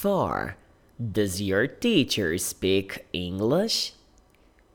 far. Does your teacher speak English?